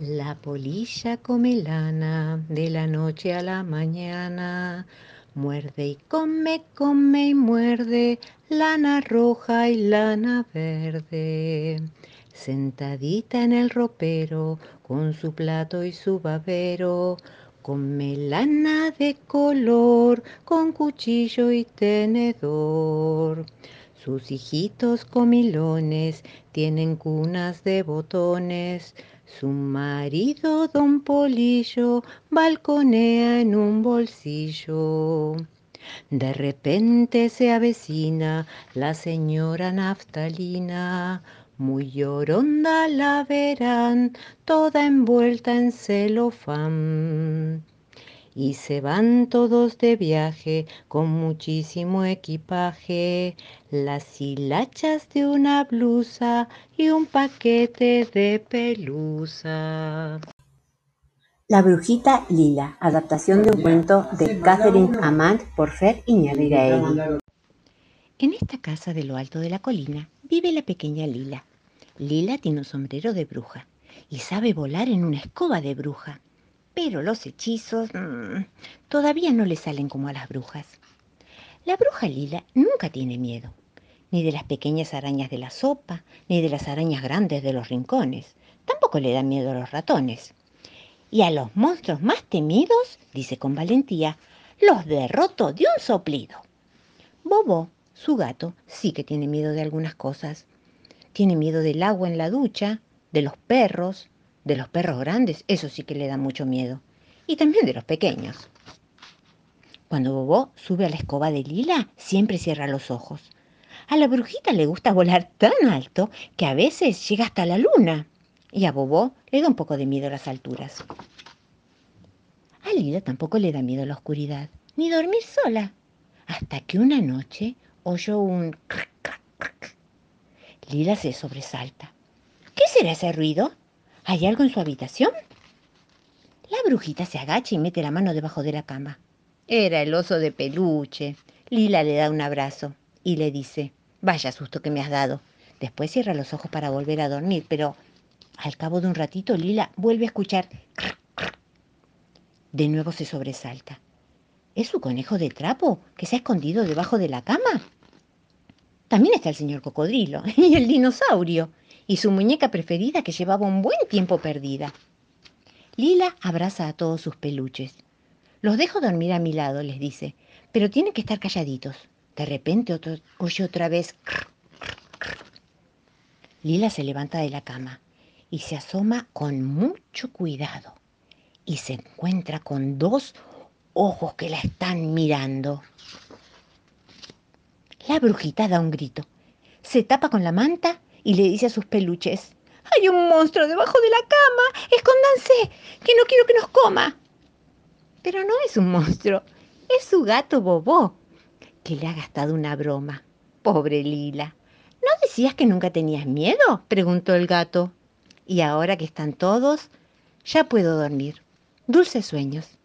La polilla come lana de la noche a la mañana. Muerde y come, come y muerde, lana roja y lana verde. Sentadita en el ropero, con su plato y su babero, come lana de color, con cuchillo y tenedor. Sus hijitos comilones tienen cunas de botones. Su marido, don Polillo, balconea en un bolsillo. De repente se avecina la señora Naftalina, muy lloronda la verán, toda envuelta en celofán y se van todos de viaje con muchísimo equipaje, las hilachas de una blusa y un paquete de pelusa. La brujita Lila, adaptación de un cuento de Catherine Amand por Fer Iñárritu. En esta casa de lo alto de la colina vive la pequeña Lila. Lila tiene un sombrero de bruja y sabe volar en una escoba de bruja pero los hechizos mm, todavía no le salen como a las brujas. La bruja lila nunca tiene miedo, ni de las pequeñas arañas de la sopa, ni de las arañas grandes de los rincones. Tampoco le da miedo a los ratones. Y a los monstruos más temidos, dice con valentía, los derroto de un soplido. Bobo, su gato, sí que tiene miedo de algunas cosas. Tiene miedo del agua en la ducha, de los perros, de los perros grandes, eso sí que le da mucho miedo. Y también de los pequeños. Cuando Bobo sube a la escoba de Lila, siempre cierra los ojos. A la brujita le gusta volar tan alto que a veces llega hasta la luna. Y a Bobo le da un poco de miedo a las alturas. A Lila tampoco le da miedo la oscuridad, ni dormir sola. Hasta que una noche oyó un crac, crac, crac. Lila se sobresalta. ¿Qué será ese ruido? ¿Hay algo en su habitación? La brujita se agacha y mete la mano debajo de la cama. Era el oso de peluche. Lila le da un abrazo y le dice, vaya susto que me has dado. Después cierra los ojos para volver a dormir, pero al cabo de un ratito Lila vuelve a escuchar. De nuevo se sobresalta. ¿Es su conejo de trapo que se ha escondido debajo de la cama? También está el señor cocodrilo y el dinosaurio y su muñeca preferida que llevaba un buen tiempo perdida. Lila abraza a todos sus peluches. Los dejo dormir a mi lado, les dice, pero tienen que estar calladitos. De repente oye otra vez. Lila se levanta de la cama y se asoma con mucho cuidado y se encuentra con dos ojos que la están mirando. La brujita da un grito, se tapa con la manta y le dice a sus peluches, hay un monstruo debajo de la cama, escóndanse, que no quiero que nos coma. Pero no es un monstruo, es su gato Bobó, que le ha gastado una broma. Pobre Lila. ¿No decías que nunca tenías miedo? preguntó el gato. Y ahora que están todos, ya puedo dormir. Dulces sueños.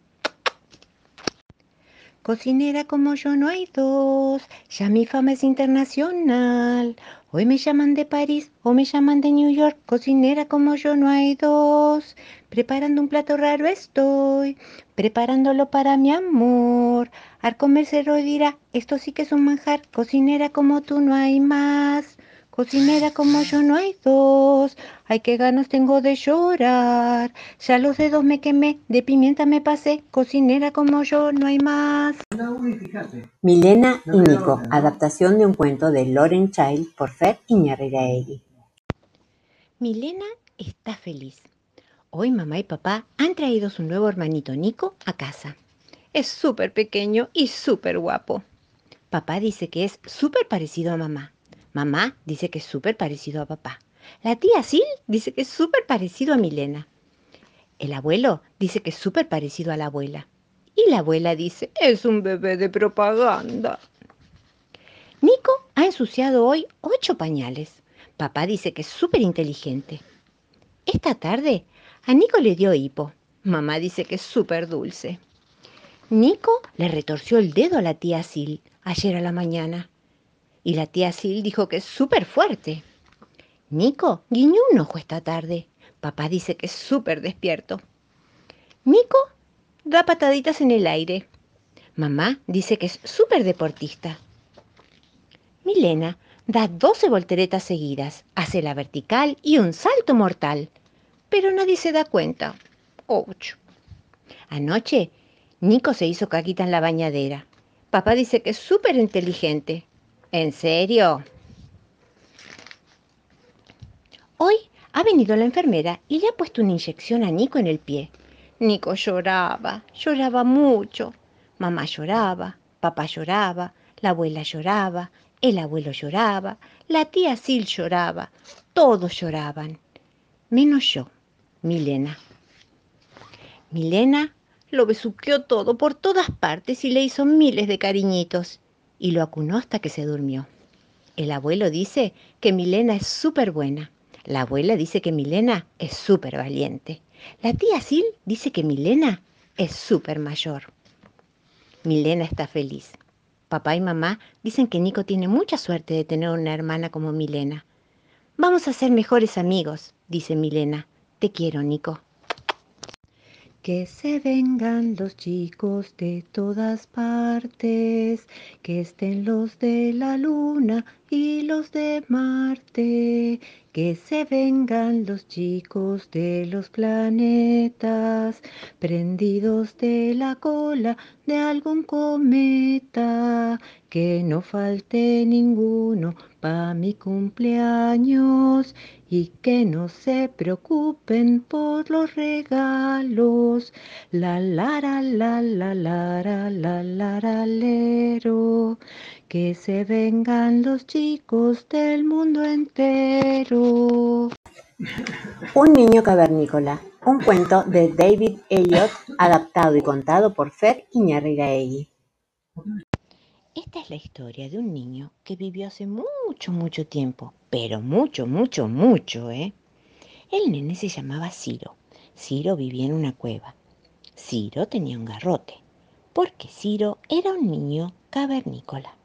Cocinera como yo no hay dos, ya mi fama es internacional. Hoy me llaman de París o me llaman de New York, cocinera como yo no hay dos. Preparando un plato raro estoy, preparándolo para mi amor. Al comer se dirá, esto sí que es un manjar, cocinera como tú no hay más. Cocinera como yo no hay dos, ay qué ganas tengo de llorar. Ya los dedos me quemé, de pimienta me pasé, cocinera como yo no hay más. Milena y Nico, adaptación de un cuento de Lauren Child por Fer Iñárritu. Milena está feliz. Hoy mamá y papá han traído su nuevo hermanito Nico a casa. Es súper pequeño y súper guapo. Papá dice que es súper parecido a mamá. Mamá dice que es súper parecido a papá. La tía Sil dice que es súper parecido a Milena. El abuelo dice que es súper parecido a la abuela. Y la abuela dice, es un bebé de propaganda. Nico ha ensuciado hoy ocho pañales. Papá dice que es súper inteligente. Esta tarde a Nico le dio hipo. Mamá dice que es súper dulce. Nico le retorció el dedo a la tía Sil ayer a la mañana. Y la tía Sil dijo que es súper fuerte. Nico guiñó un ojo esta tarde. Papá dice que es súper despierto. Nico da pataditas en el aire. Mamá dice que es súper deportista. Milena da 12 volteretas seguidas, hace la vertical y un salto mortal. Pero nadie se da cuenta. Ouch. Anoche, Nico se hizo caquita en la bañadera. Papá dice que es súper inteligente. ¿En serio? Hoy ha venido la enfermera y le ha puesto una inyección a Nico en el pie. Nico lloraba, lloraba mucho. Mamá lloraba, papá lloraba, la abuela lloraba, el abuelo lloraba, la tía Sil lloraba, todos lloraban, menos yo, Milena. Milena lo besuqueó todo por todas partes y le hizo miles de cariñitos y lo acunó hasta que se durmió. El abuelo dice que Milena es súper buena. La abuela dice que Milena es súper valiente. La tía Sil dice que Milena es súper mayor. Milena está feliz. Papá y mamá dicen que Nico tiene mucha suerte de tener una hermana como Milena. Vamos a ser mejores amigos, dice Milena. Te quiero, Nico. Que se vengan los chicos de todas partes, que estén los de la luna y los de Marte, que se vengan los chicos de los planetas, prendidos de la cola de algún cometa, que no falte ninguno pa' mi cumpleaños y que no se preocupen por los regalos. La la la la la la la la lero. Que se vengan los chicos del mundo entero. Un niño cavernícola, un cuento de David Elliott, adaptado y contado por Fer Iñarrigaegui. Esta es la historia de un niño que vivió hace mucho, mucho tiempo, pero mucho, mucho, mucho, ¿eh? El nene se llamaba Ciro. Ciro vivía en una cueva. Ciro tenía un garrote, porque Ciro era un niño cavernícola.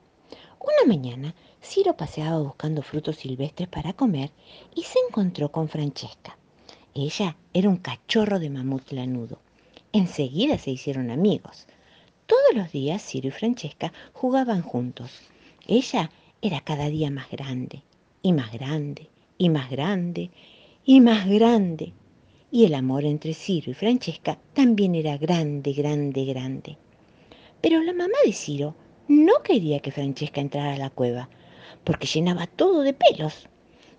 Una mañana, Ciro paseaba buscando frutos silvestres para comer y se encontró con Francesca. Ella era un cachorro de mamut lanudo. Enseguida se hicieron amigos. Todos los días Ciro y Francesca jugaban juntos. Ella era cada día más grande, y más grande, y más grande, y más grande. Y el amor entre Ciro y Francesca también era grande, grande, grande. Pero la mamá de Ciro no quería que Francesca entrara a la cueva, porque llenaba todo de pelos.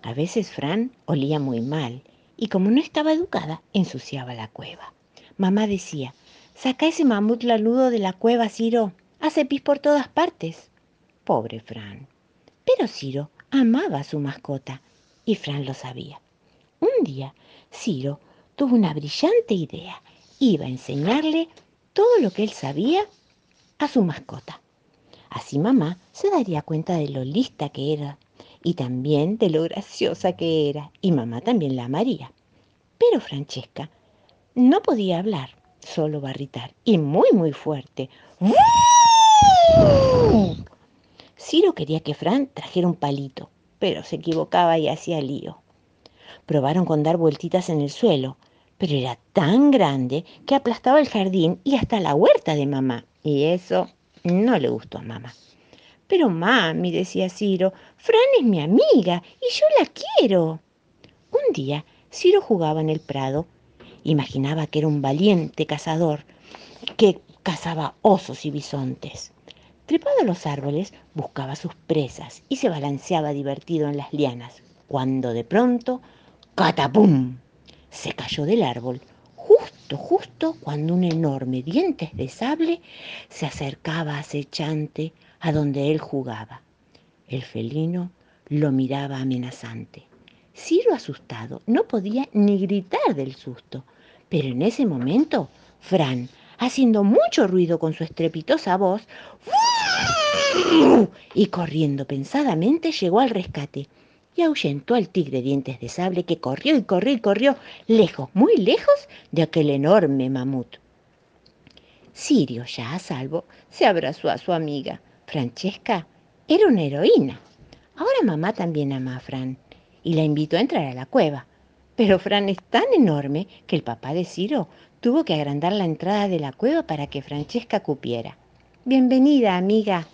A veces Fran olía muy mal y como no estaba educada, ensuciaba la cueva. Mamá decía, saca ese mamut laludo de la cueva, Ciro, hace pis por todas partes. Pobre Fran. Pero Ciro amaba a su mascota y Fran lo sabía. Un día, Ciro tuvo una brillante idea. Iba a enseñarle todo lo que él sabía a su mascota. Así mamá se daría cuenta de lo lista que era y también de lo graciosa que era, y mamá también la amaría. Pero Francesca no podía hablar, solo barritar, y muy, muy fuerte. Ciro quería que Fran trajera un palito, pero se equivocaba y hacía lío. Probaron con dar vueltitas en el suelo, pero era tan grande que aplastaba el jardín y hasta la huerta de mamá, y eso no le gustó a mamá. Pero mami, decía Ciro, Fran es mi amiga y yo la quiero. Un día, Ciro jugaba en el prado. Imaginaba que era un valiente cazador que cazaba osos y bisontes. Trepado a los árboles, buscaba sus presas y se balanceaba divertido en las lianas, cuando de pronto, ¡catapum! se cayó del árbol justo, cuando un enorme dientes de sable se acercaba acechante a donde él jugaba. El felino lo miraba amenazante. Ciro, asustado, no podía ni gritar del susto, pero en ese momento, Fran, haciendo mucho ruido con su estrepitosa voz, y corriendo pensadamente, llegó al rescate ahuyentó al tigre dientes de sable que corrió y corrió y corrió lejos, muy lejos de aquel enorme mamut. Sirio, ya a salvo, se abrazó a su amiga. Francesca era una heroína. Ahora mamá también ama a Fran y la invitó a entrar a la cueva. Pero Fran es tan enorme que el papá de Ciro tuvo que agrandar la entrada de la cueva para que Francesca cupiera. Bienvenida, amiga.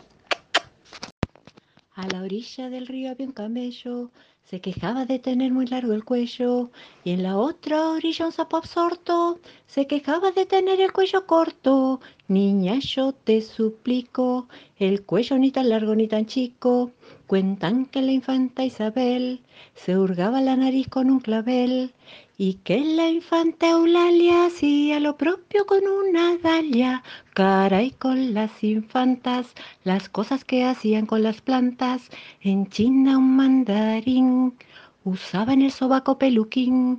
A la orilla del río había un camello, se quejaba de tener muy largo el cuello, y en la otra orilla un sapo absorto, se quejaba de tener el cuello corto. Niña, yo te suplico, el cuello ni tan largo ni tan chico. Cuentan que la infanta Isabel se hurgaba la nariz con un clavel y que la infanta Eulalia hacía lo propio con una dalia. Caray con las infantas, las cosas que hacían con las plantas. En China un mandarín usaba en el sobaco peluquín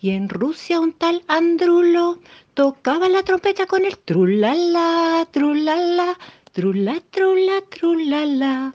y en Rusia un tal Andrulo tocaba la trompeta con el trulala, trulala, trula, trula, trulala.